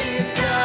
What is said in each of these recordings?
she's so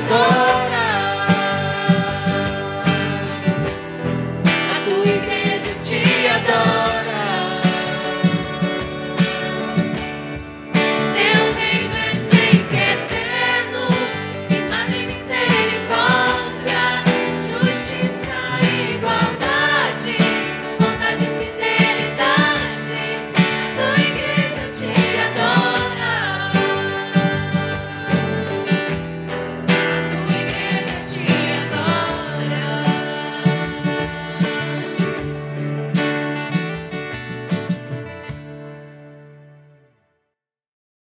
Jacob.